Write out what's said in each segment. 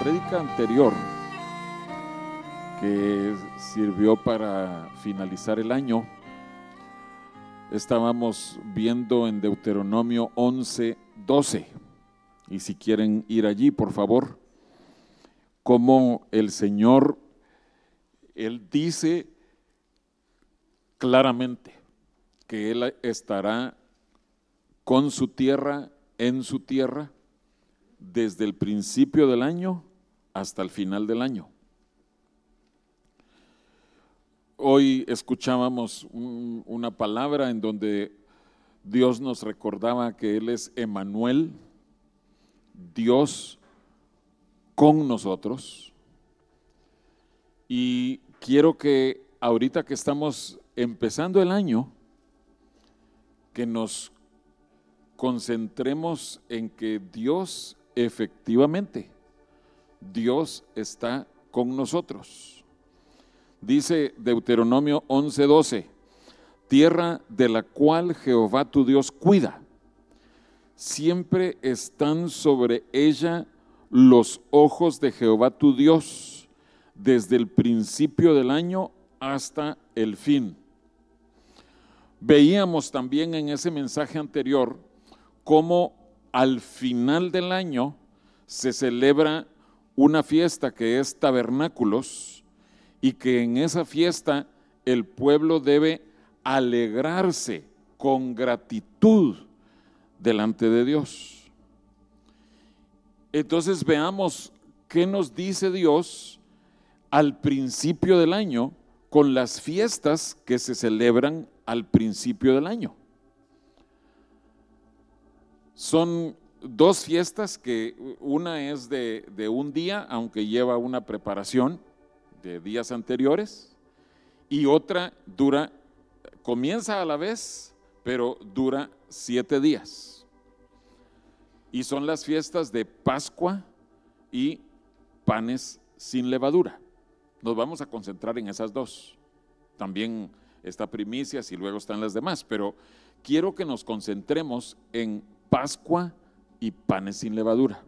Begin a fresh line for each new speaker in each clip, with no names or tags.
prédica anterior, que sirvió para finalizar el año, estábamos viendo en Deuteronomio 11, 12. Y si quieren ir allí, por favor, como el Señor, Él dice claramente que Él estará con su tierra, en su tierra, desde el principio del año hasta el final del año. Hoy escuchábamos una palabra en donde Dios nos recordaba que Él es Emanuel, Dios con nosotros. Y quiero que ahorita que estamos empezando el año, que nos concentremos en que Dios efectivamente, Dios está con nosotros. Dice Deuteronomio 11:12, tierra de la cual Jehová tu Dios cuida. Siempre están sobre ella los ojos de Jehová tu Dios, desde el principio del año hasta el fin. Veíamos también en ese mensaje anterior cómo al final del año se celebra una fiesta que es tabernáculos y que en esa fiesta el pueblo debe alegrarse con gratitud delante de Dios. Entonces veamos qué nos dice Dios al principio del año con las fiestas que se celebran al principio del año. Son dos fiestas que una es de, un día, aunque lleva una preparación de días anteriores, y otra dura, comienza a la vez, pero dura siete días. Y son las fiestas de Pascua y panes sin levadura. Nos vamos a concentrar en esas dos. También está primicias y luego están las demás, pero quiero que nos concentremos en Pascua panes sin levadura.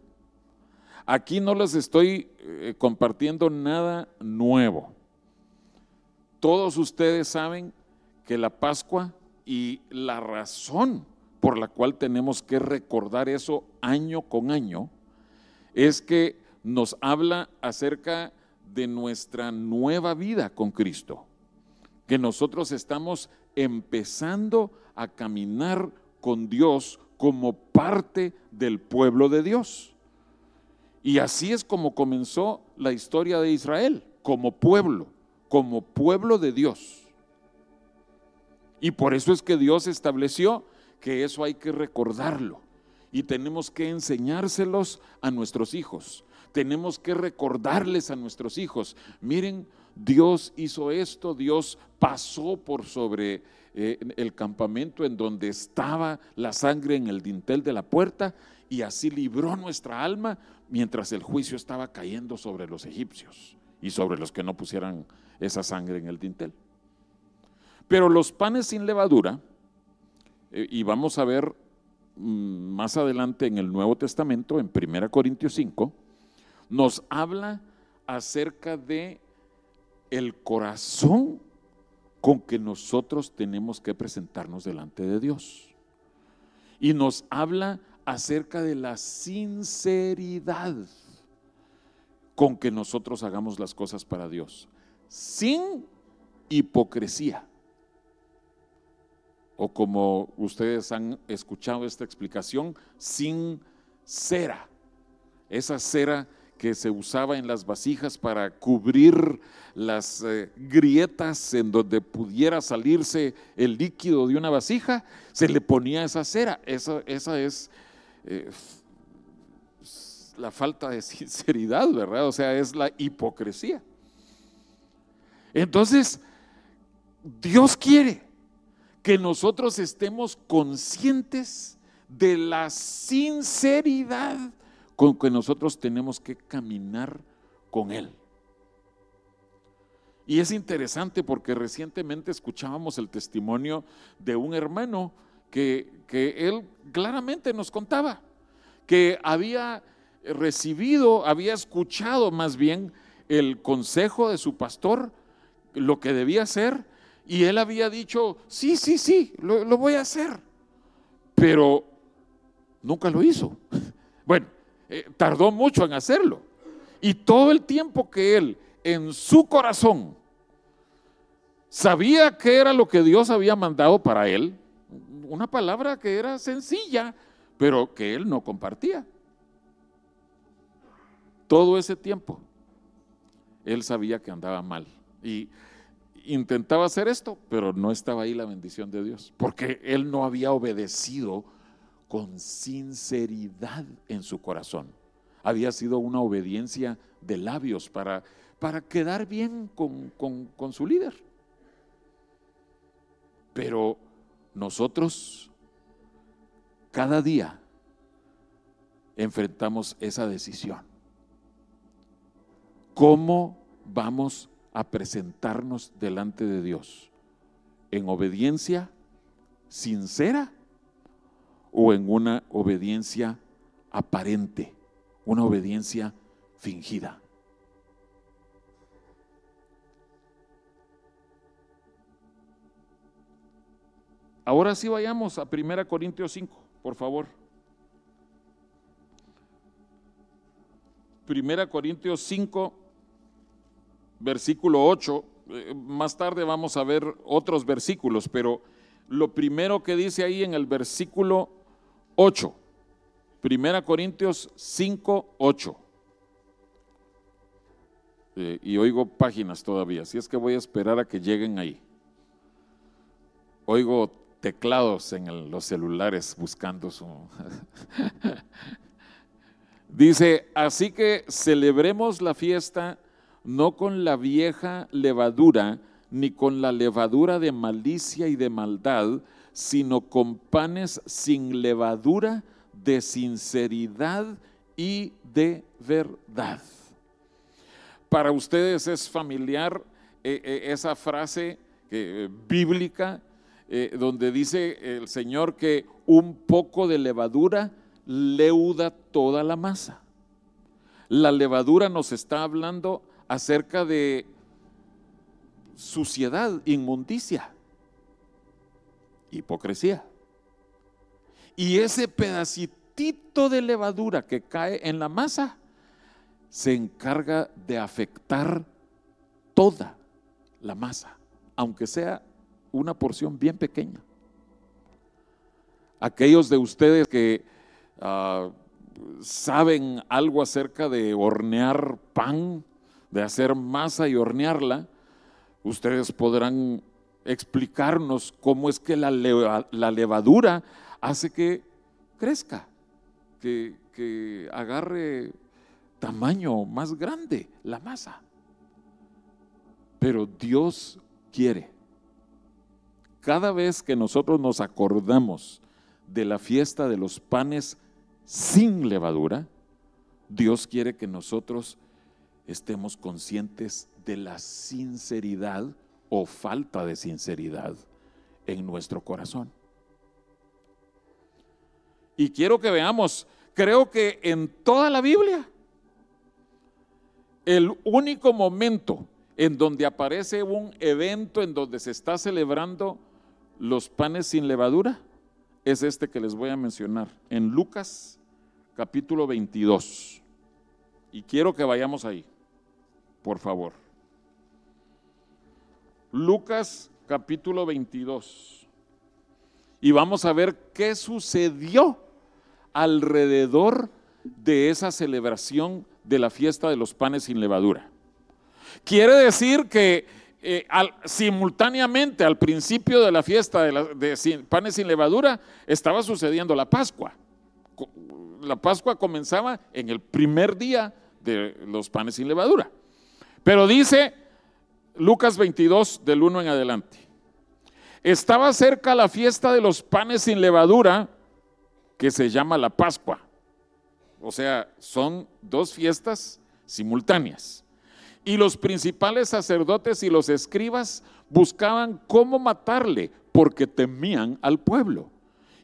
Aquí no les estoy eh, compartiendo nada nuevo. Todos ustedes saben que la Pascua y la razón por la cual tenemos que recordar eso año con año es que nos habla acerca de nuestra nueva vida con Cristo, que nosotros estamos empezando a caminar con Dios como parte del pueblo de Dios. Y así es como comenzó la historia de Israel, como pueblo, como pueblo de Dios. Y por eso es que Dios estableció que eso hay que recordarlo y tenemos que enseñárselos a nuestros hijos. Tenemos que recordarles a nuestros hijos, miren, Dios hizo esto, Dios pasó por sobre eh, el campamento en donde estaba la sangre en el dintel de la puerta y así libró nuestra alma mientras el juicio estaba cayendo sobre los egipcios y sobre los que no pusieran esa sangre en el dintel. Pero los panes sin levadura, eh, y vamos a ver mm, más adelante en el Nuevo Testamento, en 1 Corintios 5, nos habla acerca de el corazón con que nosotros tenemos que presentarnos delante de Dios. Y nos habla acerca de la sinceridad con que nosotros hagamos las cosas para Dios, sin hipocresía. O como ustedes han escuchado esta explicación, sin cera. Esa cera que se usaba en las vasijas para cubrir las eh, grietas en donde pudiera salirse el líquido de una vasija, se le ponía esa cera. Esa, esa es eh, la falta de sinceridad, ¿verdad? O sea, es la hipocresía. Entonces, Dios quiere que nosotros estemos conscientes de la sinceridad con que nosotros tenemos que caminar con Él. Y es interesante porque recientemente escuchábamos el testimonio de un hermano que, él claramente nos contaba que había recibido, había escuchado más bien el consejo de su pastor, lo que debía hacer, y él había dicho, sí, sí, sí, lo, lo voy a hacer. Pero nunca lo hizo. Bueno, eh, tardó mucho en hacerlo. Y todo el tiempo que él en su corazón sabía que era lo que Dios había mandado para él, una palabra que era sencilla, pero que él no compartía. Todo ese tiempo, él sabía que andaba mal. Y intentaba hacer esto, pero no estaba ahí la bendición de Dios, porque él no había obedecido con sinceridad en su corazón. Había sido una obediencia de labios para, para quedar bien con, con su líder. Pero nosotros cada día enfrentamos esa decisión. ¿Cómo vamos a presentarnos delante de Dios? ¿En obediencia sincera o en una obediencia aparente, una obediencia fingida. Ahora sí vayamos a 1 Corintios 5, por favor. 1 Corintios 5, versículo 8. Eh, más tarde vamos a ver otros versículos, pero lo primero que dice ahí en el versículo 8. Primera Corintios 5, 8. Eh, y oigo páginas todavía, así es que voy a esperar a que lleguen ahí. Oigo teclados en los celulares buscando su... Dice, así que celebremos la fiesta no con la vieja levadura, ni con la levadura de malicia y de maldad, sino con panes sin levadura, de sinceridad y de verdad. Para ustedes es familiar eh, eh, esa frase eh, bíblica donde dice el Señor que un poco de levadura leuda toda la masa. La levadura nos está hablando acerca de suciedad, inmundicia hipocresía. Y ese pedacitito de levadura que cae en la masa se encarga de afectar toda la masa, aunque sea una porción bien pequeña. Aquellos de ustedes que ah, saben algo acerca de hornear pan, de hacer masa y hornearla, ustedes podrán explicarnos cómo es que la, levadura hace que crezca, que, que agarre tamaño más grande la masa. Pero Dios quiere, cada vez que nosotros nos acordamos de la fiesta de los panes sin levadura, Dios quiere que nosotros estemos conscientes de la sinceridad o falta de sinceridad en nuestro corazón. Y quiero que veamos, creo que en toda la Biblia, el único momento en donde aparece un evento en donde se está celebrando los panes sin levadura es este que les voy a mencionar, en Lucas capítulo 22. Y quiero que vayamos ahí, por favor. Lucas capítulo 22. Y vamos a ver qué sucedió alrededor de esa celebración de la fiesta de los panes sin levadura. Quiere decir que eh, simultáneamente al principio de la fiesta de, de panes sin levadura estaba sucediendo la Pascua. La Pascua comenzaba en el primer día de los panes sin levadura. Pero dice Lucas 22, del 1 en adelante. Estaba cerca la fiesta de los panes sin levadura, que se llama la Pascua. O sea, son dos fiestas simultáneas. Y los principales sacerdotes y los escribas buscaban cómo matarle, porque temían al pueblo.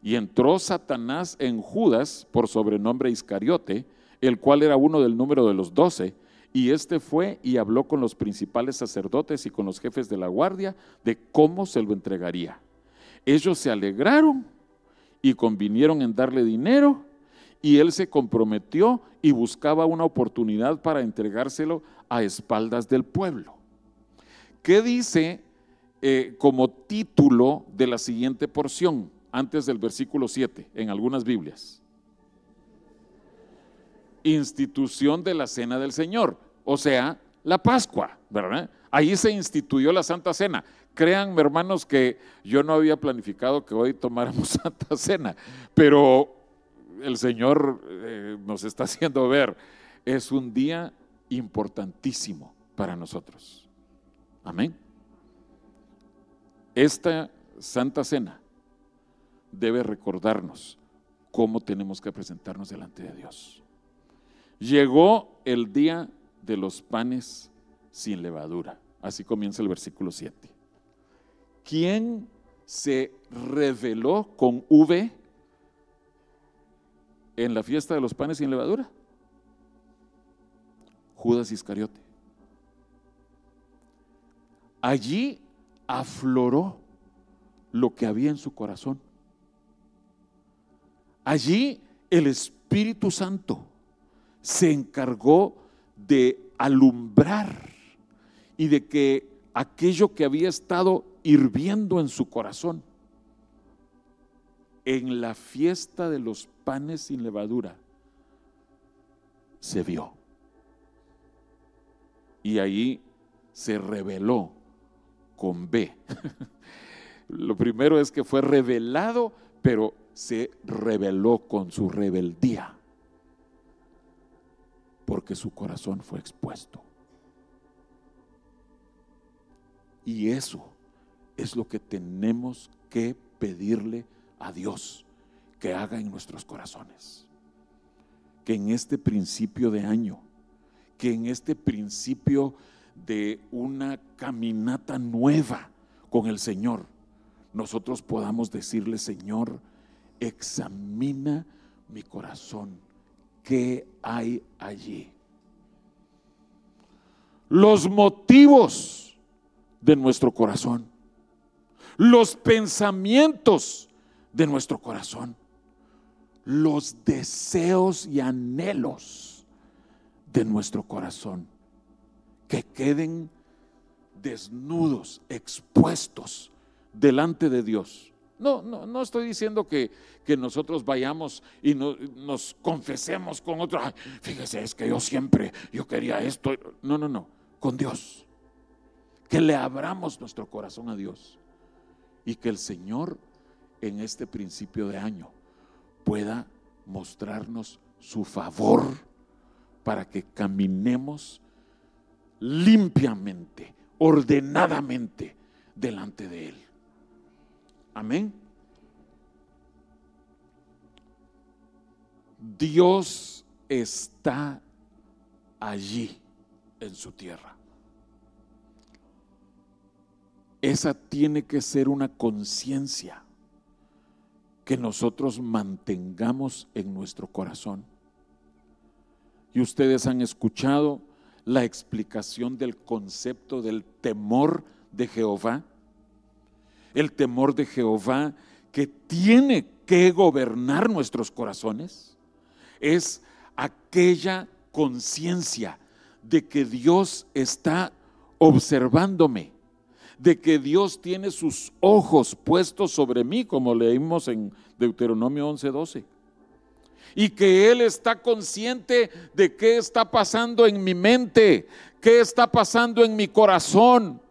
Y entró Satanás en Judas, por sobrenombre Iscariote, el cual era uno del número de los doce, y este fue y habló con los principales sacerdotes y con los jefes de la guardia de cómo se lo entregaría. Ellos se alegraron y convinieron en darle dinero y él se comprometió y buscaba una oportunidad para entregárselo a espaldas del pueblo. ¿Qué dice eh, como título de la siguiente porción, antes del versículo 7, en algunas Biblias? Institución de la Cena del Señor, o sea, la Pascua, ¿verdad? Ahí se instituyó la Santa Cena. Créanme, hermanos, que yo no había planificado que hoy tomáramos Santa Cena, pero el Señor eh, nos está haciendo ver, es un día importantísimo para nosotros. Amén. Esta Santa Cena debe recordarnos cómo tenemos que presentarnos delante de Dios. Llegó el día de los panes sin levadura. Así comienza el versículo 7. ¿Quién se reveló con V en la fiesta de los panes sin levadura? Judas Iscariote. Allí afloró lo que había en su corazón. Allí el Espíritu Santo se encargó de alumbrar y de que aquello que había estado hirviendo en su corazón en la fiesta de los panes sin levadura se vio. Y ahí se reveló con B. Lo primero es que fue revelado, pero se reveló con su rebeldía, porque su corazón fue expuesto. Y eso es lo que tenemos que pedirle a Dios que haga en nuestros corazones. Que en este principio de año, que en este principio de una caminata nueva con el Señor, nosotros podamos decirle, Señor, examina mi corazón. ¿Qué hay allí? Los motivos de nuestro corazón, los pensamientos de nuestro corazón, los deseos y anhelos de nuestro corazón, que queden desnudos, expuestos delante de Dios. No, no, no estoy diciendo que, que nosotros vayamos y nos confesemos con otro. fíjese, es que yo siempre, yo quería esto. No, no, no, con Dios. Que le abramos nuestro corazón a Dios y que el Señor en este principio de año pueda mostrarnos su favor para que caminemos limpiamente, ordenadamente delante de Él. Amén. Dios está allí en su tierra. Esa tiene que ser una conciencia que nosotros mantengamos en nuestro corazón. Y ustedes han escuchado la explicación del concepto del temor de Jehová. El temor de Jehová que tiene que gobernar nuestros corazones es aquella conciencia de que Dios está observándome de que Dios tiene sus ojos puestos sobre mí, como leímos en Deuteronomio 11:12. Y que Él está consciente de qué está pasando en mi mente, qué está pasando en mi corazón,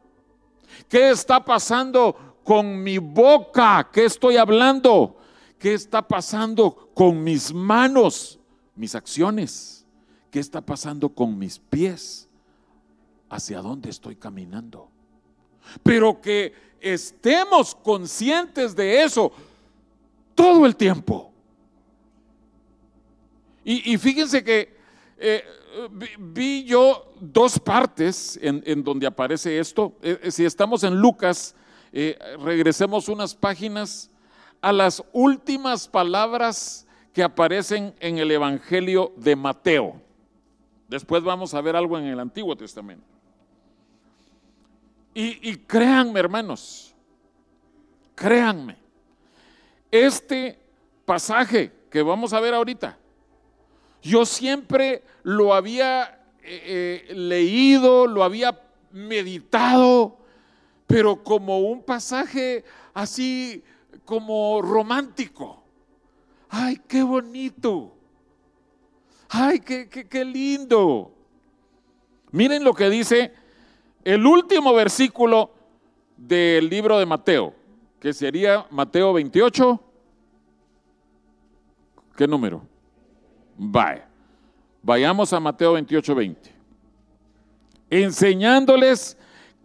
qué está pasando con mi boca, qué estoy hablando, qué está pasando con mis manos, mis acciones, qué está pasando con mis pies, hacia dónde estoy caminando pero que estemos conscientes de eso todo el tiempo. Y, fíjense que eh, vi, yo dos partes en, donde aparece esto. Eh, si estamos en Lucas, regresemos unas páginas a las últimas palabras que aparecen en el Evangelio de Mateo. Después vamos a ver algo en el Antiguo Testamento. Y, y créanme, hermanos, créanme, este pasaje que vamos a ver ahorita, yo siempre lo había eh, eh, leído, lo había meditado, pero como un pasaje así como romántico. Ay, qué bonito. Ay, qué, qué, lindo. Miren lo que dice el último versículo del libro de Mateo, que sería Mateo 28. ¿Qué número? Vaya. Vayamos a Mateo 28, 20. Enseñándoles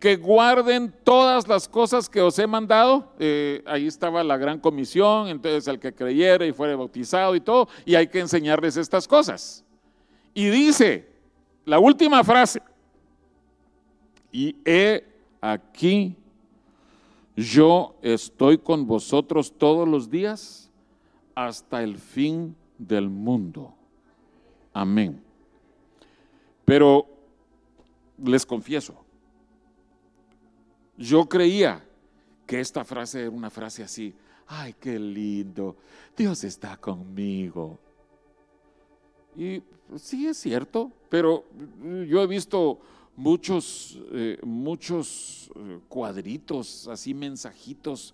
que guarden todas las cosas que os he mandado. Eh, ahí estaba la gran comisión, entonces el que creyera y fuera bautizado y todo, y hay que enseñarles estas cosas. Y dice, la última frase, y he aquí, yo estoy con vosotros todos los días hasta el fin del mundo. Amén. Pero les confieso, yo creía que esta frase era una frase así, ay, qué lindo, Dios está conmigo. Y sí es cierto, pero yo he visto muchos, eh, muchos eh, cuadritos, así mensajitos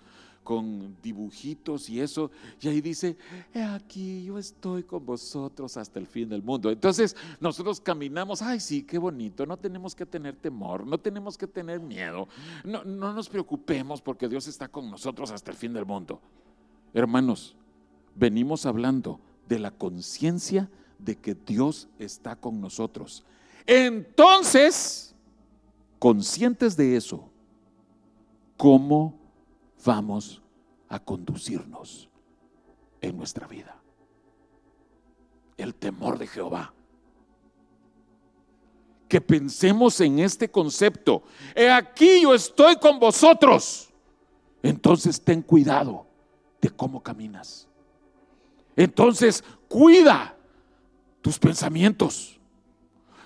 con dibujitos y eso, y ahí dice, He aquí yo estoy con vosotros hasta el fin del mundo. Entonces nosotros caminamos, ay sí, qué bonito, no tenemos que tener temor, no tenemos que tener miedo, no, no nos preocupemos porque Dios está con nosotros hasta el fin del mundo. Hermanos, venimos hablando de la conciencia de que Dios está con nosotros. Entonces, conscientes de eso, ¿cómo vamos a conducirnos en nuestra vida. El temor de Jehová. Que pensemos en este concepto. He aquí yo estoy con vosotros. Entonces ten cuidado de cómo caminas. Entonces cuida tus pensamientos.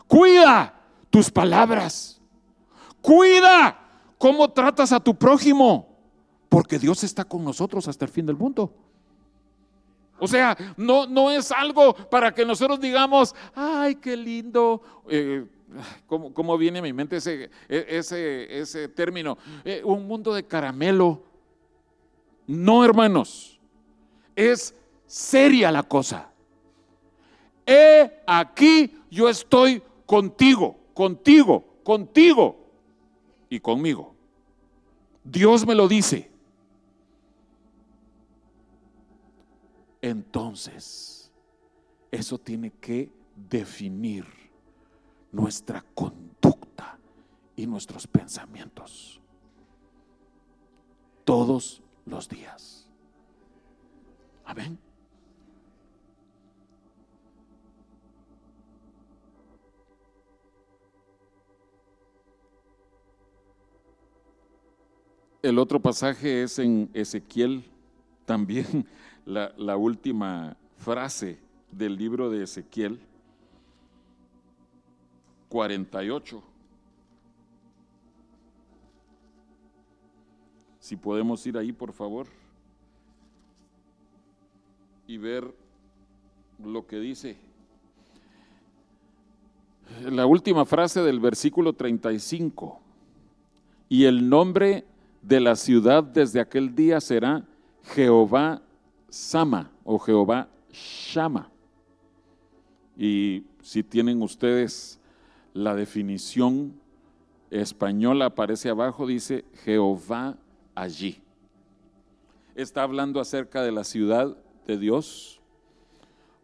Cuida tus palabras. Cuida cómo tratas a tu prójimo porque Dios está con nosotros hasta el fin del mundo. O sea, no, no es algo para que nosotros digamos, ay, qué lindo. Eh, ¿cómo, viene a mi mente ese, e, ese, ese término? Eh, un mundo de caramelo. No, hermanos, es seria la cosa. He aquí yo estoy contigo, contigo, contigo y conmigo. Dios me lo dice. Entonces eso tiene que definir nuestra conducta y nuestros pensamientos todos los días. Amén. El otro pasaje es en Ezequiel también la, última frase del libro de Ezequiel 48. Si podemos ir ahí, por favor, y ver lo que dice. La última frase del versículo 35. Y el nombre de la ciudad desde aquel día será Jehová Sama o Jehová Shama. Y si tienen ustedes la definición española, aparece abajo, dice Jehová allí. Está hablando acerca de la ciudad de Dios.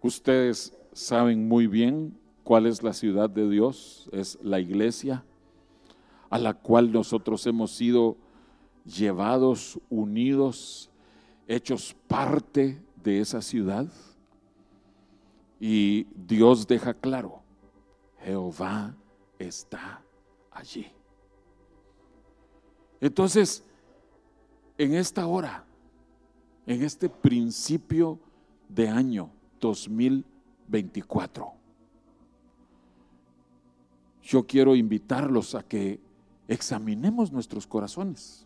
Ustedes saben muy bien cuál es la ciudad de Dios, es la iglesia a la cual nosotros hemos sido llevados, unidos hechos parte de esa ciudad. Y Dios deja claro, Jehová está allí. Entonces, en esta hora, en este principio de año 2024. Yo quiero invitarlos a que examinemos nuestros corazones.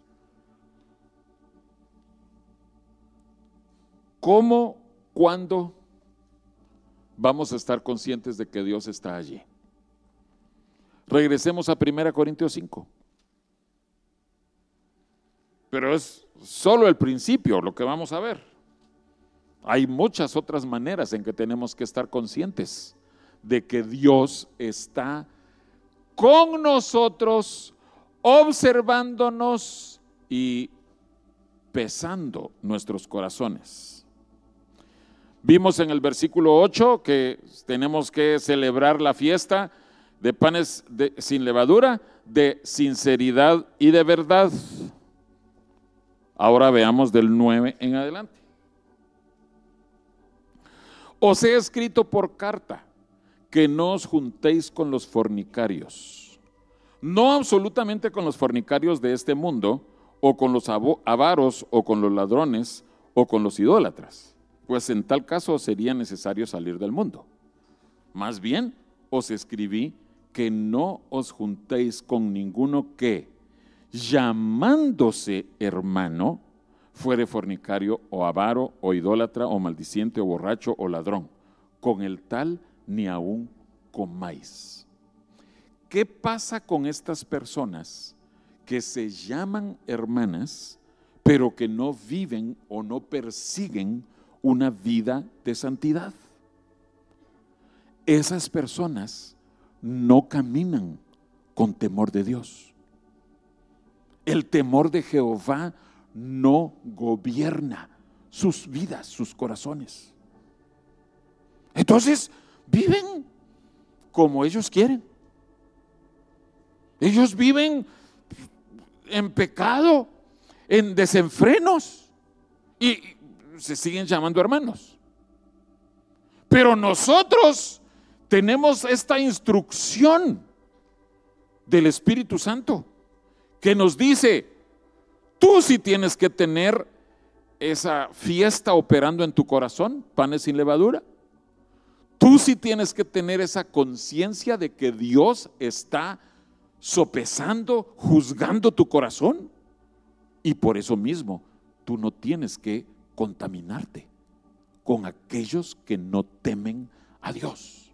¿Cómo, cuándo vamos a estar conscientes de que Dios está allí? Regresemos a 1 Corintios 5. Pero es solo el principio lo que vamos a ver. Hay muchas otras maneras en que tenemos que estar conscientes de que Dios está con nosotros, observándonos y pesando nuestros corazones. Vimos en el versículo 8 que tenemos que celebrar la fiesta de panes sin levadura, de sinceridad y de verdad. Ahora veamos del 9 en adelante. Os he escrito por carta que no os juntéis con los fornicarios, no absolutamente con los fornicarios de este mundo, o con los avaros, o con los ladrones, o con los idólatras, pues en tal caso sería necesario salir del mundo. Más bien, os escribí que no os juntéis con ninguno que, llamándose hermano, fuere fornicario o avaro o idólatra o maldiciente o borracho o ladrón. Con el tal ni aún comáis. ¿Qué pasa con estas personas que se llaman hermanas, pero que no viven o no persiguen una vida de santidad? Esas personas no caminan con temor de Dios. El temor de Jehová no gobierna sus vidas, sus corazones. Entonces, viven como ellos quieren. Ellos viven en pecado, en desenfrenos y se siguen llamando hermanos. Pero nosotros tenemos esta instrucción del Espíritu Santo que nos dice, tú sí tienes que tener esa fiesta operando en tu corazón, panes sin levadura. Tú sí tienes que tener esa conciencia de que Dios está sopesando, juzgando tu corazón. Y por eso mismo, tú no tienes que contaminarte con aquellos que no temen a Dios.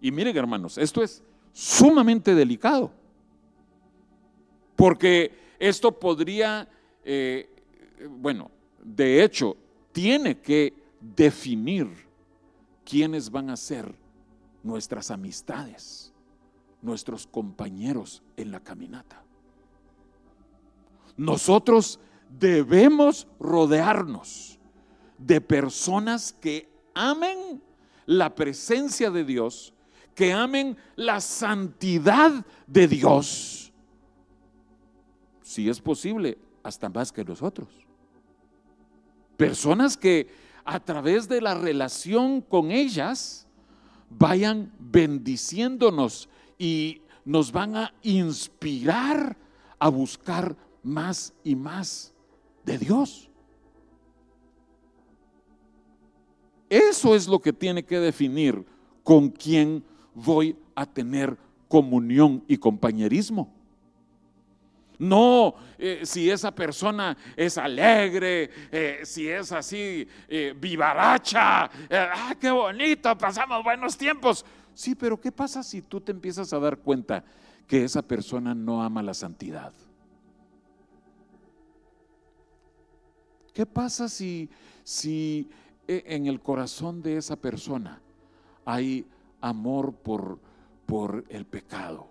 Y miren hermanos, esto es sumamente delicado, porque esto podría, eh, bueno, de hecho, tiene que definir quiénes van a ser nuestras amistades, nuestros compañeros en la caminata. Nosotros debemos rodearnos de personas que amen la presencia de Dios que amen la santidad de Dios. Si es posible, hasta más que nosotros. Personas que a través de la relación con ellas vayan bendiciéndonos y nos van a inspirar a buscar más y más de Dios. Eso es lo que tiene que definir con quién voy a tener comunión y compañerismo. No, eh, si esa persona es alegre, eh, si es así, eh, vivaracha, ah, qué bonito, pasamos buenos tiempos. Sí, pero ¿qué pasa si tú te empiezas a dar cuenta que esa persona no ama la santidad? ¿Qué pasa si, si en el corazón de esa persona hay amor por, por el pecado,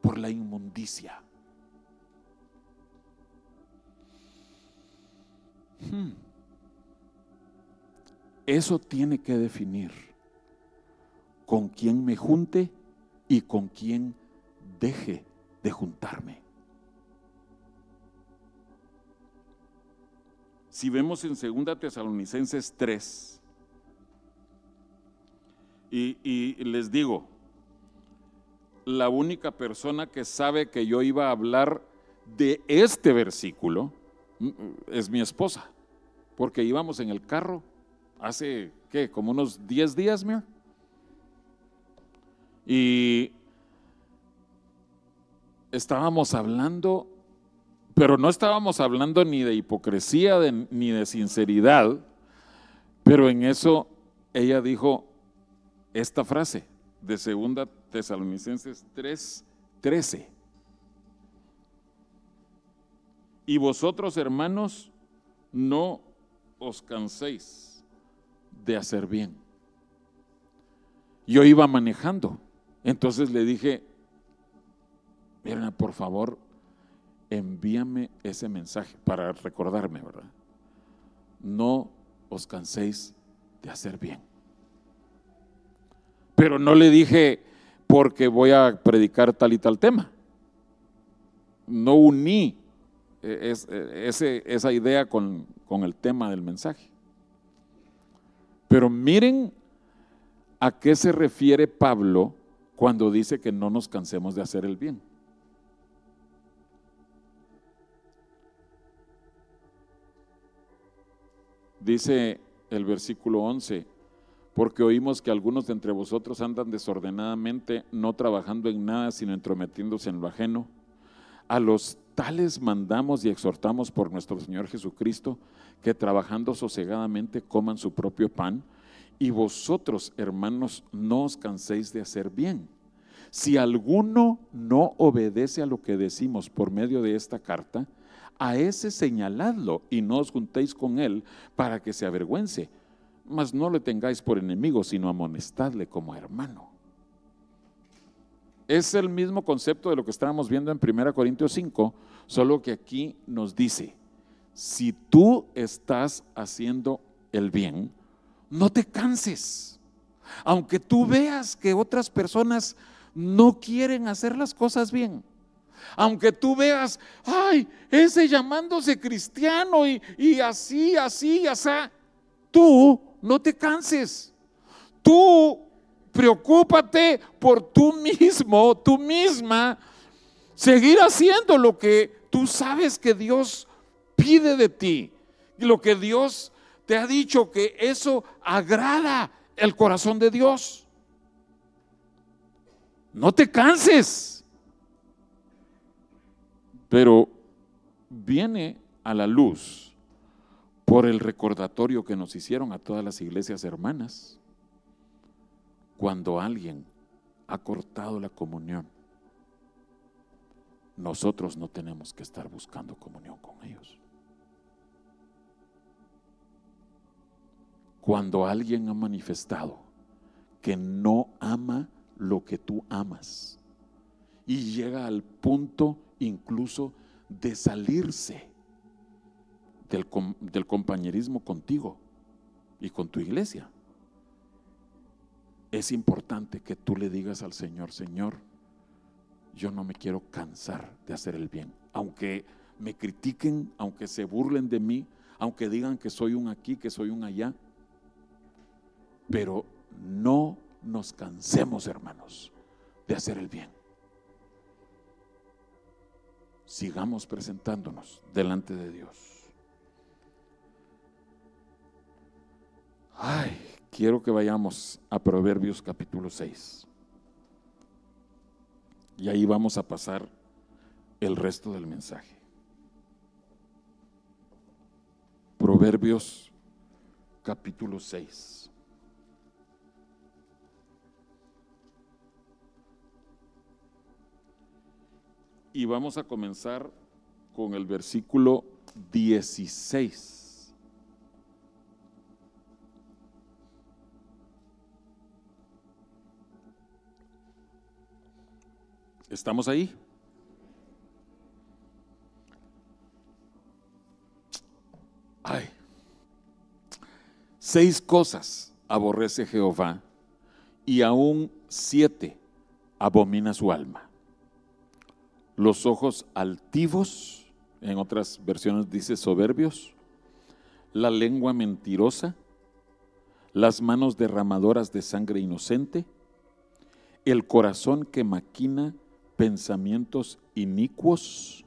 por la inmundicia. Hmm. Eso tiene que definir con quién me junte y con quién deje de juntarme. Si vemos en 2 Tesalonicenses 3, y, les digo, la única persona que sabe que yo iba a hablar de este versículo mm, es mi esposa, porque íbamos en el carro hace, ¿qué? Como unos 10 días, Mir. Y estábamos hablando, pero no estábamos hablando ni de hipocresía ni de sinceridad, pero en eso ella dijo esta frase de segunda Tesalonicenses 3, 13. Y vosotros, hermanos, no os canséis de hacer bien. Yo iba manejando, entonces le dije, Mirna, por favor, envíame ese mensaje para recordarme, ¿verdad? No os canséis de hacer bien. Pero no le dije porque voy a predicar tal y tal tema. No uní e, e, esa idea con, con el tema del mensaje. Pero miren a qué se refiere Pablo cuando dice que no nos cansemos de hacer el bien. Dice el versículo 11, porque oímos que algunos de entre vosotros andan desordenadamente, no trabajando en nada, sino entrometiéndose en lo ajeno. A los tales mandamos y exhortamos por nuestro Señor Jesucristo que trabajando sosegadamente coman su propio pan. Y vosotros, hermanos, no os canséis de hacer bien. Si alguno no obedece a lo que decimos por medio de esta carta, a ese señaladlo y no os juntéis con él para que se avergüence, mas no le tengáis por enemigo, sino amonestadle como hermano. Es el mismo concepto de lo que estábamos viendo en 1 Corintios 5, solo que aquí nos dice, si tú estás haciendo el bien, no te canses. Aunque tú veas que otras personas no quieren hacer las cosas bien, aunque tú veas, ay, ese llamándose cristiano y, y así, así, así, tú no te canses. Tú preocúpate por tú mismo, tú misma, seguir haciendo lo que tú sabes que Dios pide de ti. Y lo que Dios te ha dicho que eso agrada el corazón de Dios. No te canses pero viene a la luz por el recordatorio que nos hicieron a todas las iglesias hermanas cuando alguien ha cortado la comunión. Nosotros no tenemos que estar buscando comunión con ellos. Cuando alguien ha manifestado que no ama lo que tú amas y llega al punto incluso de salirse del, del compañerismo contigo y con tu iglesia. Es importante que tú le digas al Señor, Señor, yo no me quiero cansar de hacer el bien. Aunque me critiquen, aunque se burlen de mí, aunque digan que soy un aquí, que soy un allá. Pero no nos cansemos, hermanos, de hacer el bien sigamos presentándonos delante de Dios. Ay, quiero que vayamos a Proverbios capítulo 6. Y ahí vamos a pasar el resto del mensaje. Proverbios capítulo 6. Y vamos a comenzar con el versículo 16. ¿Estamos ahí? Ay, seis cosas aborrece Jehová y aún siete abomina su alma los ojos altivos, en otras versiones dice soberbios, la lengua mentirosa, las manos derramadoras de sangre inocente, el corazón que maquina pensamientos inicuos,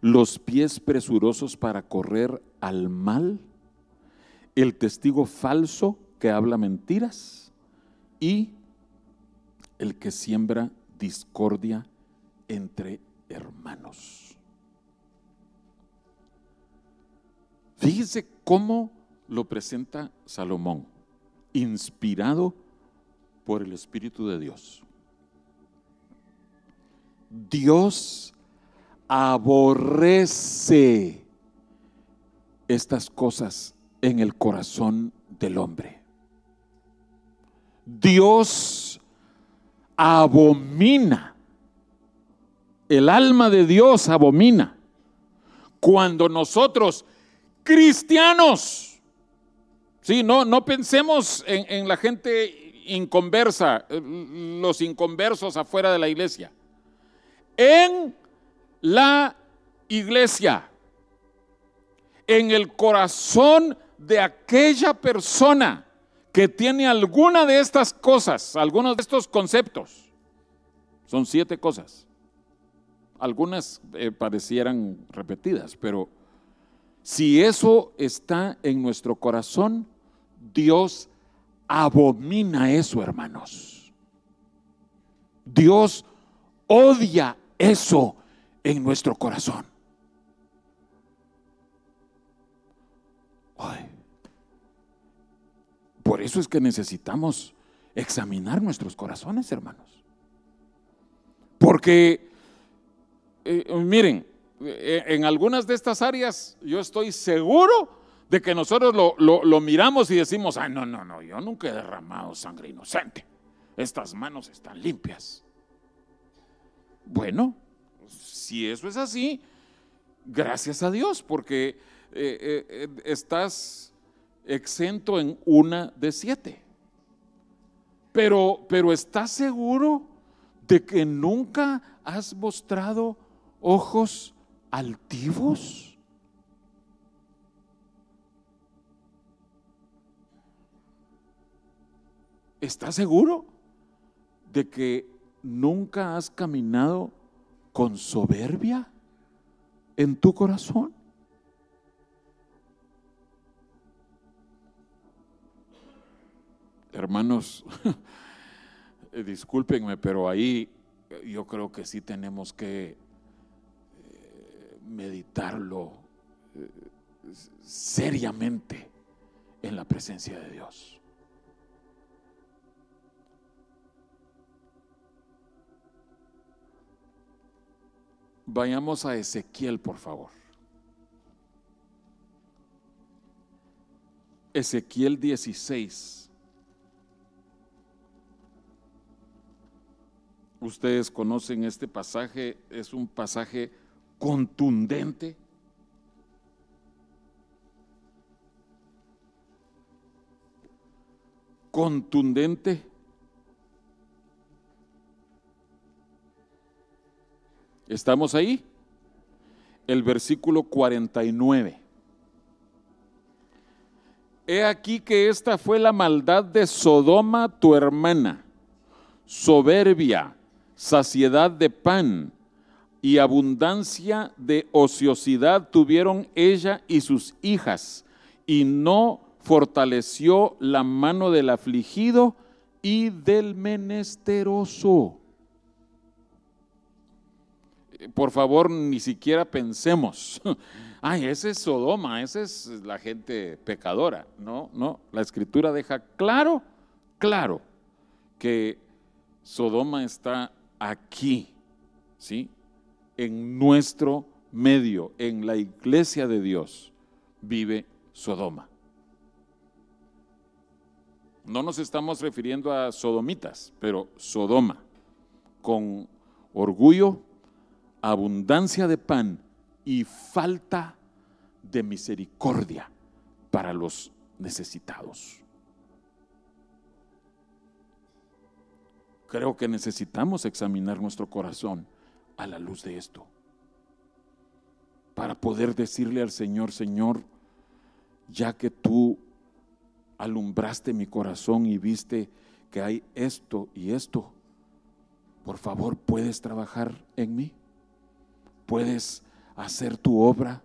los pies presurosos para correr al mal, el testigo falso que habla mentiras y el que siembra discordia entre hermanos. Fíjese cómo lo presenta Salomón, inspirado por el Espíritu de Dios. Dios aborrece estas cosas en el corazón del hombre. Dios abomina, el alma de Dios abomina cuando nosotros, cristianos, sí, no, no pensemos en, en la gente inconversa, los inconversos afuera de la iglesia, en la iglesia, en el corazón de aquella persona que tiene alguna de estas cosas, algunos de estos conceptos. Son siete cosas. Algunas eh, parecieran repetidas, pero si eso está en nuestro corazón, Dios abomina eso, hermanos. Dios odia eso en nuestro corazón. Por eso es que necesitamos examinar nuestros corazones, hermanos. Porque, eh, miren, eh, en algunas de estas áreas yo estoy seguro de que nosotros lo, miramos y decimos, ay, no, no, no, yo nunca he derramado sangre inocente. Estas manos están limpias. Bueno, si eso es así, gracias a Dios, porque eh, estás exento en una de siete. Pero, pero ¿estás seguro de que nunca has mostrado ojos altivos? ¿Estás seguro de que nunca has caminado con soberbia en tu corazón? hermanos, discúlpenme, pero ahí yo creo que sí tenemos que meditarlo eh, seriamente en la presencia de Dios. Vayamos a Ezequiel, por favor. Ezequiel 16. Ustedes conocen este pasaje, es un pasaje contundente. Contundente. ¿Estamos ahí? El versículo 49. He aquí que esta fue la maldad de Sodoma, tu hermana, soberbia saciedad de pan y abundancia de ociosidad tuvieron ella y sus hijas, y no fortaleció la mano del afligido y del menesteroso. Por favor, ni siquiera pensemos, ay, ese es Sodoma, esa es la gente pecadora. No, no, la escritura deja claro, claro, que Sodoma está aquí, ¿sí? En nuestro medio, en la iglesia de Dios, vive Sodoma. No nos estamos refiriendo a sodomitas, pero Sodoma, con orgullo, abundancia de pan y falta de misericordia para los necesitados. Creo que necesitamos examinar nuestro corazón a la luz de esto. Para poder decirle al Señor, Señor, ya que tú alumbraste mi corazón y viste que hay esto y esto, por favor, puedes trabajar en mí. Puedes hacer tu obra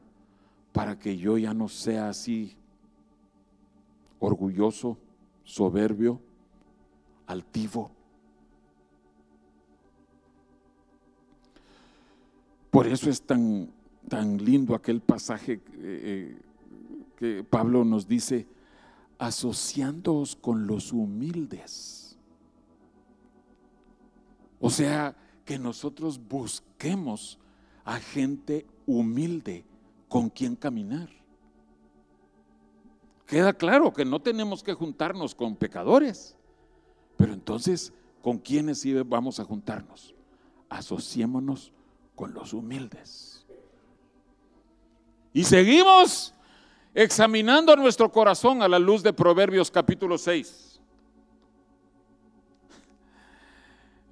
para que yo ya no sea así orgulloso, soberbio, altivo. Por eso es tan, tan lindo aquel pasaje eh, eh, que Pablo nos dice, asociándoos con los humildes. O sea, que nosotros busquemos a gente humilde con quien caminar. Queda claro que no tenemos que juntarnos con pecadores, pero entonces, ¿con quiénes vamos a juntarnos? Asociémonos con los humildes. Y seguimos examinando nuestro corazón a la luz de Proverbios capítulo 6.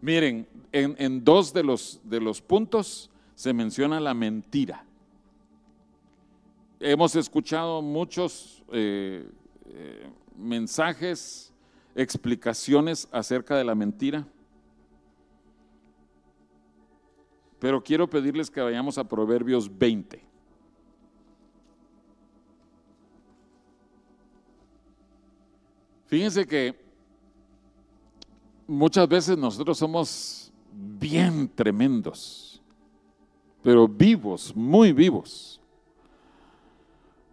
Miren, en, dos de los, de los puntos se menciona la mentira. Hemos escuchado muchos eh, eh, mensajes, explicaciones acerca de la mentira. Pero quiero pedirles que vayamos a Proverbios 20. Fíjense que muchas veces nosotros somos bien tremendos, pero vivos, muy vivos.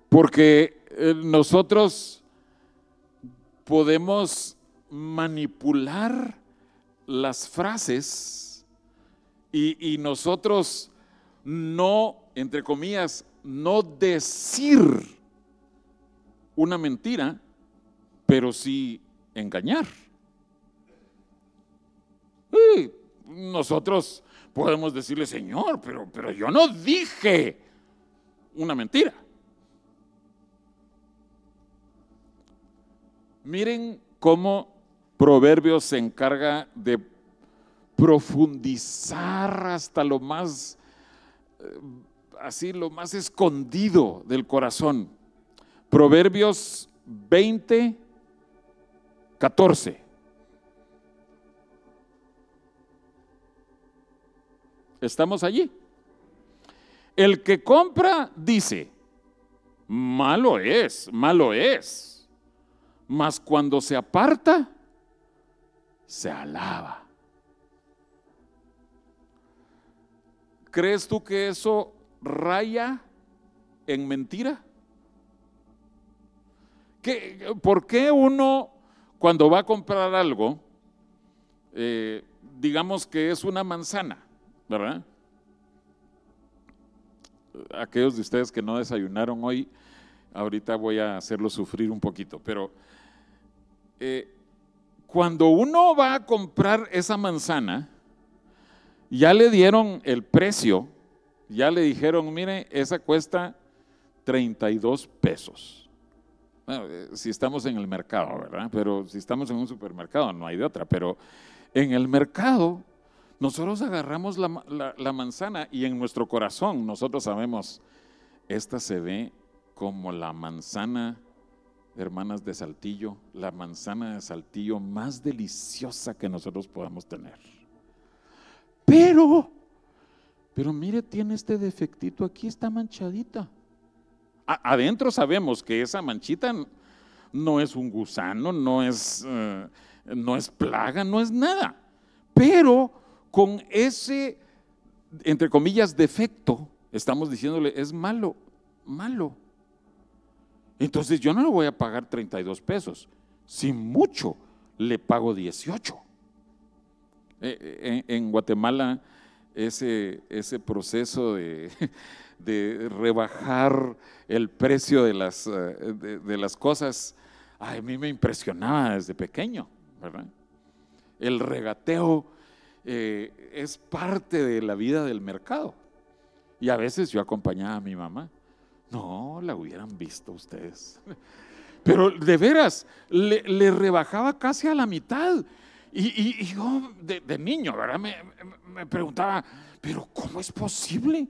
Porque eh, nosotros podemos manipular las frases y, nosotros no, entre comillas, no decir una mentira, pero sí engañar. Nosotros podemos decirle, Señor, pero, pero yo no dije una mentira. Miren cómo Proverbios se encarga de profundizar hasta lo más, eh, así, lo más escondido del corazón. Proverbios 20, 14. ¿Estamos allí? El que compra dice, malo es, malo es, mas cuando se aparta, se alaba. ¿Crees tú que eso raya en mentira? ¿Por qué uno cuando va a comprar algo, eh, digamos que es una manzana, ¿verdad? Aquellos de ustedes que no desayunaron hoy, ahorita voy a hacerlo sufrir un poquito, pero eh, cuando uno va a comprar esa manzana, ya le dieron el precio, ya le dijeron, mire, esa cuesta 32 pesos. Eh, si estamos en el mercado, ¿verdad? Pero si estamos en un supermercado, no hay de otra. Pero en el mercado, nosotros agarramos la, manzana y en nuestro corazón nosotros sabemos, esta se ve como la manzana, hermanas de Saltillo, la manzana de Saltillo más deliciosa que nosotros podamos tener. Pero, pero mire, tiene este defectito, aquí está manchadita adentro sabemos que esa manchita no es un gusano, no es, eh, no es plaga, no es nada. Pero con ese, entre comillas, defecto, estamos diciéndole, es malo, malo. Entonces yo no le voy a pagar 32 pesos. Si mucho, le pago 18. Eh, eh, en Guatemala, ese, ese proceso de de rebajar el precio de las, eh, de, las cosas, a mí me impresionaba desde pequeño, ¿verdad? El regateo es parte de la vida del mercado. Y a veces yo acompañaba a mi mamá. No, la hubieran visto ustedes. Pero de veras, le, rebajaba casi a la mitad. Y, yo, de, niño, ¿verdad? Me, me preguntaba, ¿pero cómo es posible?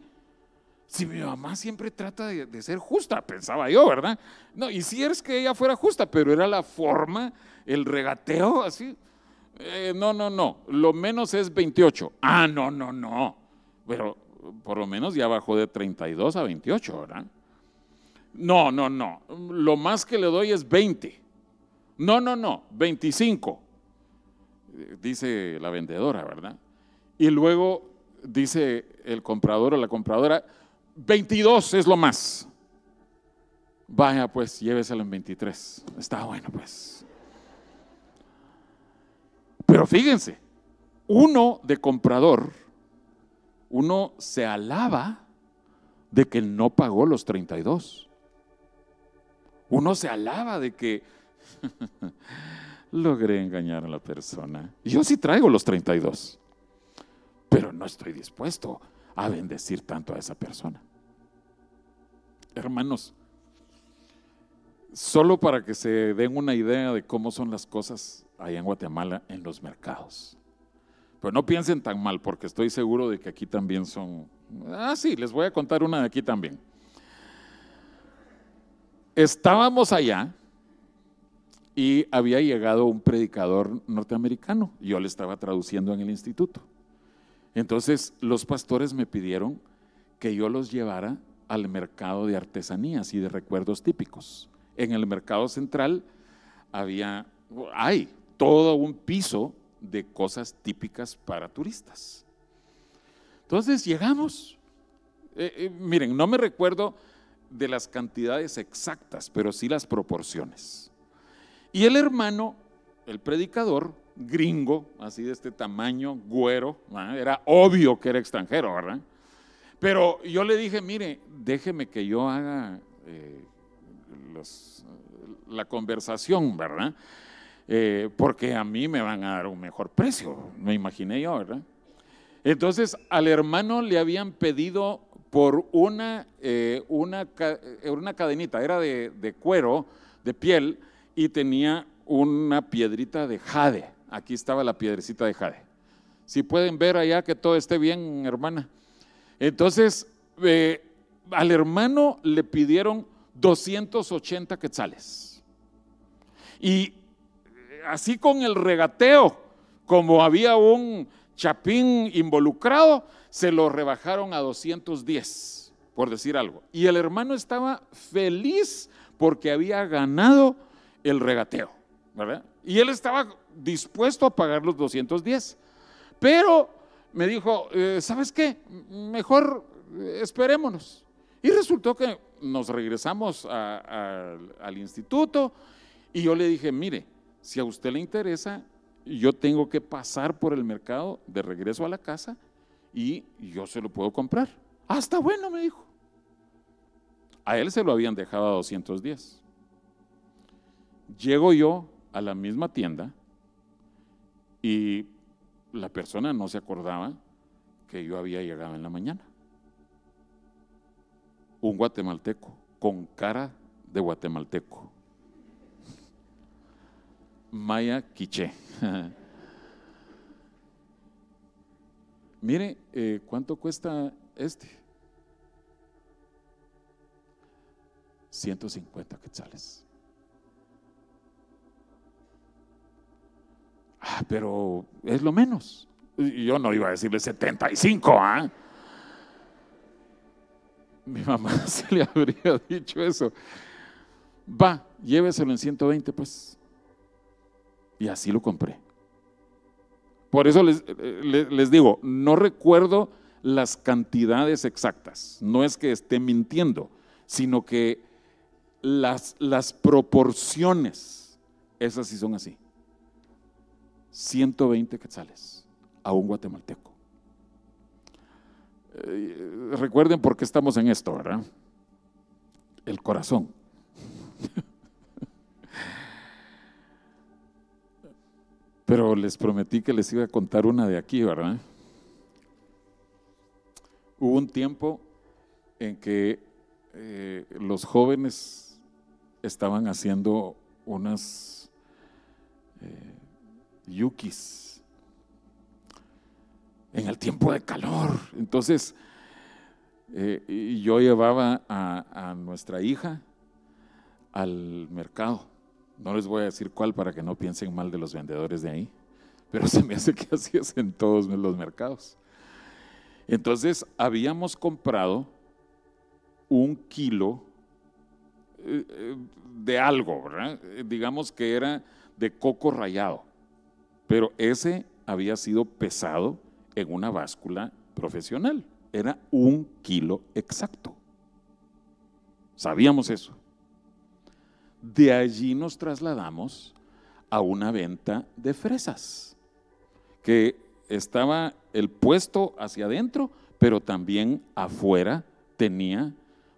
Si mi mamá siempre trata de, ser justa, pensaba yo, ¿verdad? No, y si es que ella fuera justa, pero era la forma, el regateo, así. Eh, no, no, no, lo menos es 28. Ah, no, no, no. Pero por lo menos ya bajó de 32 a 28, ¿verdad? No, no, no. Lo más que le doy es 20. No, no, no, 25, dice la vendedora, ¿verdad? Y luego dice el comprador o la compradora, 22 es lo más. Vaya, pues lléveselo en 23. Está bueno, pues. Pero fíjense, uno de comprador, uno se alaba de que no pagó los 32. Uno se alaba de que logré engañar a la persona. Yo sí traigo los 32, pero no estoy dispuesto a bendecir tanto a esa persona. Hermanos, solo para que se den una idea de cómo son las cosas allá en Guatemala en los mercados. Pero no piensen tan mal, porque estoy seguro de que aquí también son... Ah, sí, les voy a contar una de aquí también. Estábamos allá y había llegado un predicador norteamericano. Yo le estaba traduciendo en el instituto. Entonces los pastores me pidieron que yo los llevara al mercado de artesanías y de recuerdos típicos. En el mercado central había, hay todo un piso de cosas típicas para turistas. Entonces llegamos, eh, eh, miren, no me recuerdo de las cantidades exactas, pero sí las proporciones. Y el hermano, el predicador, gringo, así de este tamaño, güero, era obvio que era extranjero, ¿verdad? Pero yo le dije, mire, déjeme que yo haga eh, la conversación, ¿verdad? Eh, porque a mí me van a dar un mejor precio, me imaginé yo, ¿verdad? Entonces al hermano le habían pedido por una, eh, una, una cadenita, era de, de cuero, de piel, y tenía una piedrita de jade. Aquí estaba la piedrecita de jade. Si pueden ver allá que todo esté bien, hermana. Entonces, eh, al hermano le pidieron 280 quetzales. Y así con el regateo, como había un chapín involucrado, se lo rebajaron a 210, por decir algo. Y el hermano estaba feliz porque había ganado el regateo, ¿verdad? Y él estaba dispuesto a pagar los 210. Pero me dijo, eh, ¿sabes qué? Mejor eh, esperémonos. Y resultó que nos regresamos al instituto y yo le dije, mire, si a usted le interesa, yo tengo que pasar por el mercado de regreso a la casa y yo se lo puedo comprar. Hasta ah, bueno, me dijo. A él se lo habían dejado a 210. Llego yo a la misma tienda y la persona no se acordaba que yo había llegado en la mañana. Un guatemalteco con cara de guatemalteco. Maya Quiche. Mire, eh, ¿cuánto cuesta este? 150 quetzales. Ah, pero es lo menos. Yo no iba a decirle 75, ¿ah? Mi mamá se le habría dicho eso. Va, lléveselo en 120, pues. Y así lo compré. Por eso les, les, digo, no recuerdo las cantidades exactas. No es que esté mintiendo, sino que las, las proporciones, esas sí son así. 120 quetzales a un guatemalteco. Eh, recuerden por qué estamos en esto, ¿verdad? El corazón. Pero les prometí que les iba a contar una de aquí, ¿verdad? Hubo un tiempo en que eh, los jóvenes estaban haciendo unas eh, yukis en el tiempo de calor. Entonces, eh, yo llevaba a, nuestra hija al mercado. No les voy a decir cuál para que no piensen mal de los vendedores de ahí, pero se me hace que así es en todos los mercados. Entonces, habíamos comprado un kilo eh, de algo, digamos que era de coco rayado, pero ese había sido pesado en una báscula profesional, era un kilo exacto. Sabíamos eso. De allí nos trasladamos a una venta de fresas, que estaba el puesto hacia adentro, pero también afuera tenía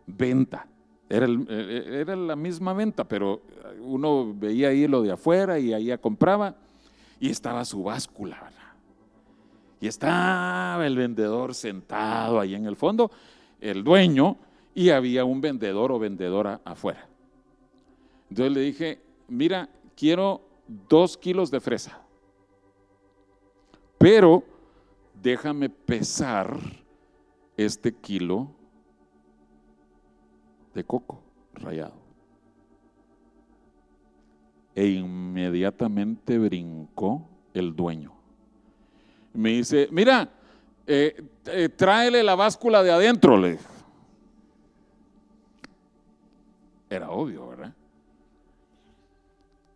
venta. Era, eh, era, la misma venta, pero uno veía ahí lo de afuera y ahí compraba y estaba su báscula. Y estaba el vendedor sentado ahí en el fondo, el dueño, y había un vendedor o vendedora afuera. Entonces le dije, mira, quiero dos kilos de fresa, pero déjame pesar este kilo de coco rayado. E inmediatamente brincó el dueño. Me dice, mira, eh, eh, tráele la báscula de adentro, le Era obvio, ¿verdad?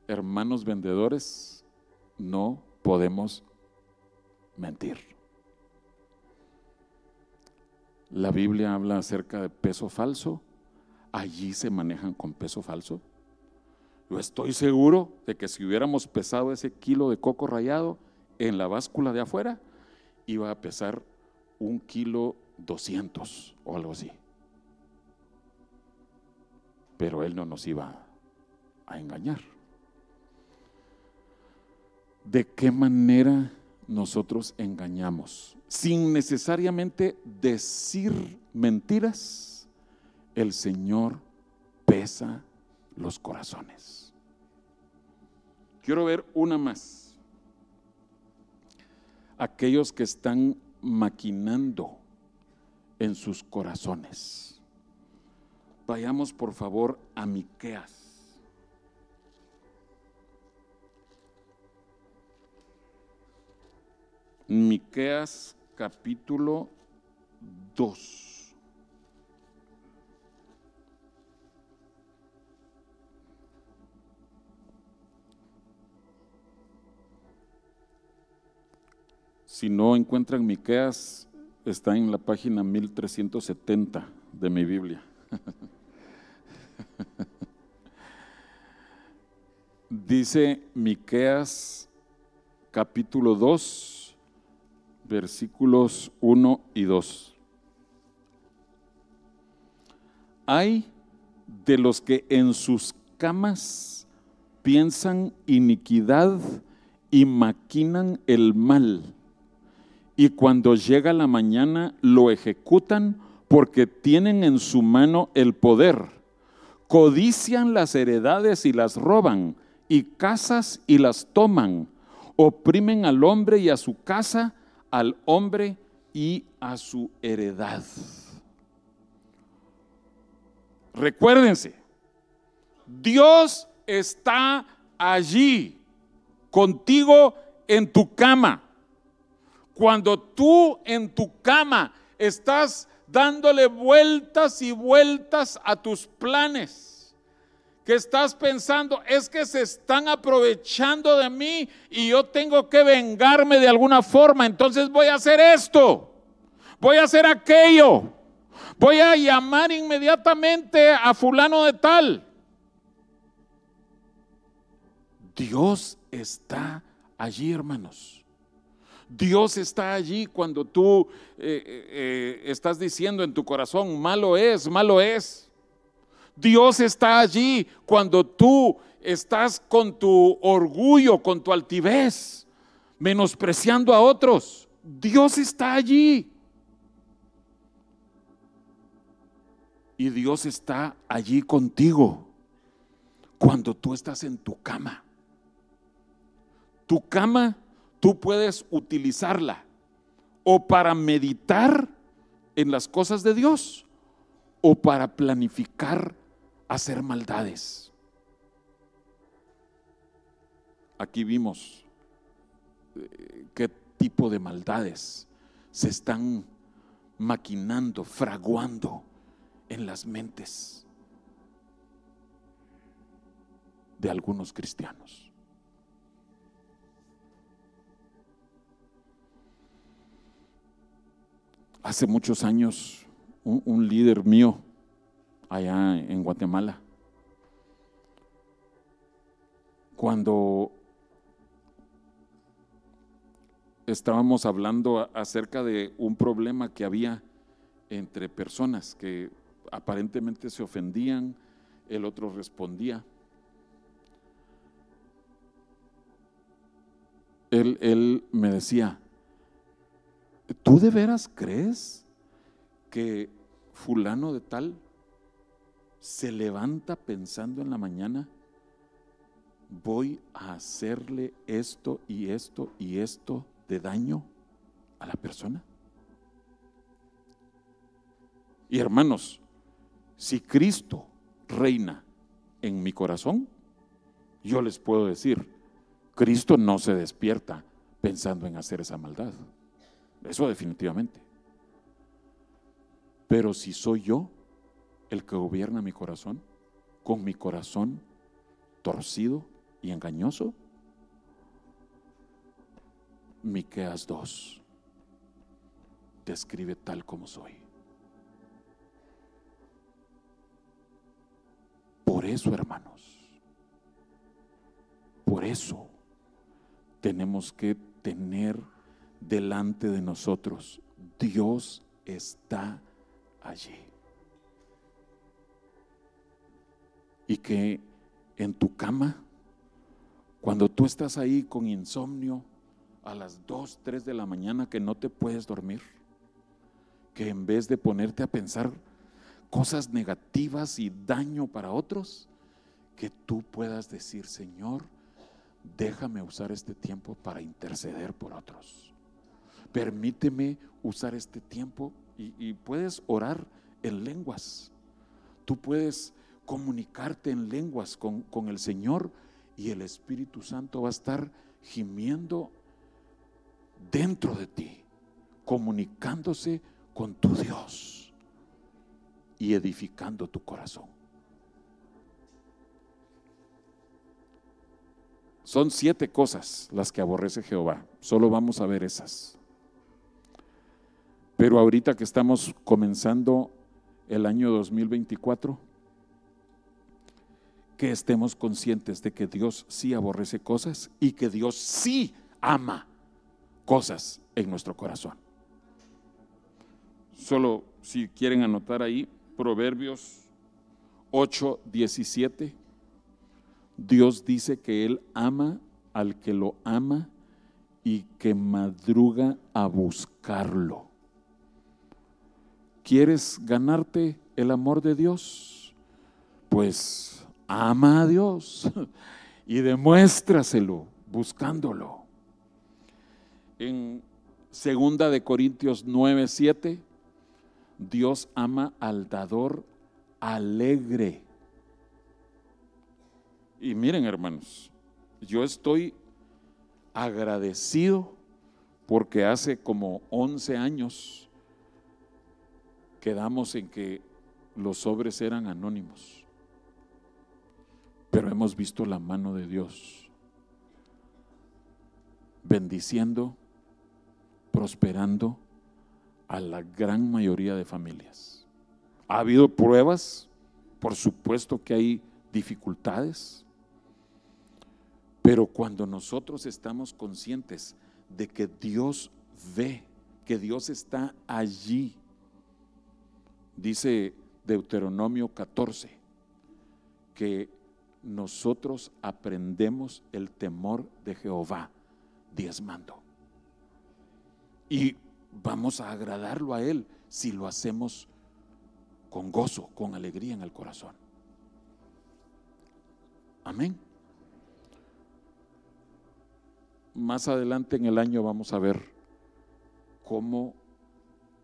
Hermanos vendedores, no podemos mentir. La Biblia habla acerca de peso falso. Allí se manejan con peso falso. Estoy seguro de que si hubiéramos pesado ese kilo de coco rayado en la báscula de afuera, iba a pesar un kilo doscientos o algo así. Pero él no nos iba a engañar. ¿De qué manera nosotros engañamos? Sin necesariamente decir mentiras, el Señor pesa los corazones. Quiero ver una más. Aquellos que están maquinando en sus corazones. Vayamos por favor a Miqueas. Miqueas capítulo 2. Si no encuentran Miqueas, está en la página 1370 de mi Biblia. Dice Miqueas capítulo 2, versículos 1 y 2. Hay de los que en sus camas piensan iniquidad y maquinan el mal y cuando llega la mañana lo ejecutan porque tienen en su mano el poder. Codician las heredades y las roban, y casas y las toman. Oprimen al hombre y a su casa, al hombre y a su heredad. Recuérdense, Dios está allí contigo en tu cama cuando tú en tu cama estás dándole vueltas y vueltas a tus planes, que estás pensando, es que se están aprovechando de mí y yo tengo que vengarme de alguna forma, entonces voy a hacer esto, voy a hacer aquello, voy a llamar inmediatamente a fulano de tal. Dios está allí, hermanos. Dios está allí cuando tú eh, eh, eh, estás diciendo en tu corazón, malo es, malo es. Dios está allí cuando tú estás con tu orgullo, con tu altivez, menospreciando a otros. Dios está allí. Y Dios está allí contigo cuando tú estás en tu cama. Tu cama tú puedes utilizarla o para meditar en las cosas de Dios o para planificar hacer maldades. Aquí vimos eh, qué tipo de maldades se están maquinando, fraguando en las mentes de algunos cristianos. Hace muchos años, un, líder mío allá en Guatemala, cuando estábamos hablando acerca de un problema que había entre personas que aparentemente se ofendían, el otro respondía. Él, él me decía, ¿tú de veras crees que fulano de tal se levanta pensando en la mañana, voy a hacerle esto y esto y esto de daño a la persona? Y hermanos, si Cristo reina en mi corazón, yo les puedo decir, Cristo no se despierta pensando en hacer esa maldad. Eso definitivamente. Pero si soy yo el que gobierna mi corazón, con mi corazón torcido y engañoso, Miqueas 2 describe tal como soy. Por eso, hermanos, por eso tenemos que tener delante de nosotros. Dios está allí. Y que en tu cama, cuando tú estás ahí con insomnio a las 2, 3 de la mañana que no te puedes dormir, que en vez de ponerte a pensar cosas negativas y daño para otros, que tú puedas decir, Señor, déjame usar este tiempo para interceder por otros permíteme usar este tiempo y, puedes orar en lenguas. Tú puedes comunicarte en lenguas con, con el Señor y el Espíritu Santo va a estar gimiendo dentro de ti, comunicándose con tu Dios y edificando tu corazón. Son siete cosas las que aborrece Jehová. Solo vamos a ver esas. Pero ahorita que estamos comenzando el año 2024, que estemos conscientes de que Dios sí aborrece cosas y que Dios sí ama cosas en nuestro corazón. Solo si quieren anotar ahí, Proverbios 8, 17, Dios dice que Él ama al que lo ama y que madruga a buscarlo. ¿Quieres ganarte el amor de Dios? Pues ama a Dios y demuéstraselo buscándolo. En segunda de Corintios 9, 7, Dios ama al dador alegre. Y miren, hermanos, yo estoy agradecido porque hace como 11 años quedamos en que los sobres eran anónimos, pero hemos visto la mano de Dios bendiciendo, prosperando a la gran mayoría de familias. Ha habido pruebas, por supuesto que hay dificultades, pero cuando nosotros estamos conscientes de que Dios ve, que Dios está allí, Dice Deuteronomio 14 que nosotros aprendemos el temor de Jehová diezmando. Y vamos a agradarlo a Él si lo hacemos con gozo, con alegría en el corazón. Amén. Más adelante en el año vamos a ver cómo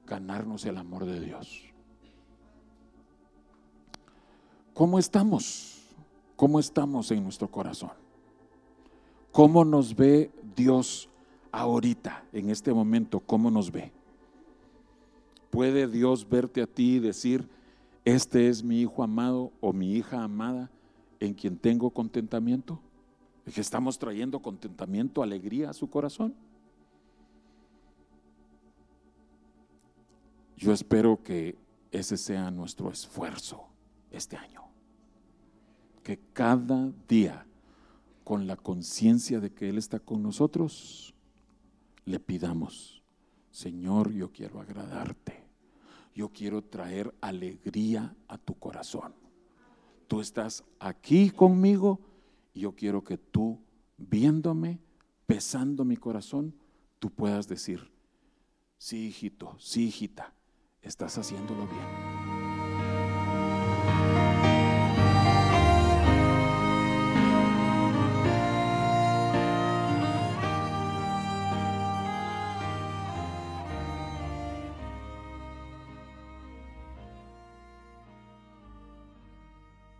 ganarnos el amor de Dios. ¿Cómo estamos? ¿Cómo estamos en nuestro corazón? ¿Cómo nos ve Dios ahorita, en este momento? ¿Cómo nos ve? ¿Puede Dios verte a ti y decir, este es mi hijo amado o mi hija amada en quien tengo contentamiento? que estamos trayendo contentamiento, alegría a su corazón. Yo espero que ese sea nuestro esfuerzo este año. Que cada día, con la conciencia de que Él está con nosotros, le pidamos, Señor, yo quiero agradarte. Yo quiero traer alegría a tu corazón. Tú estás aquí conmigo y yo quiero que tú, viéndome, pesando mi corazón, tú puedas decir, sí, hijito, sí, hijita, estás haciéndolo bien.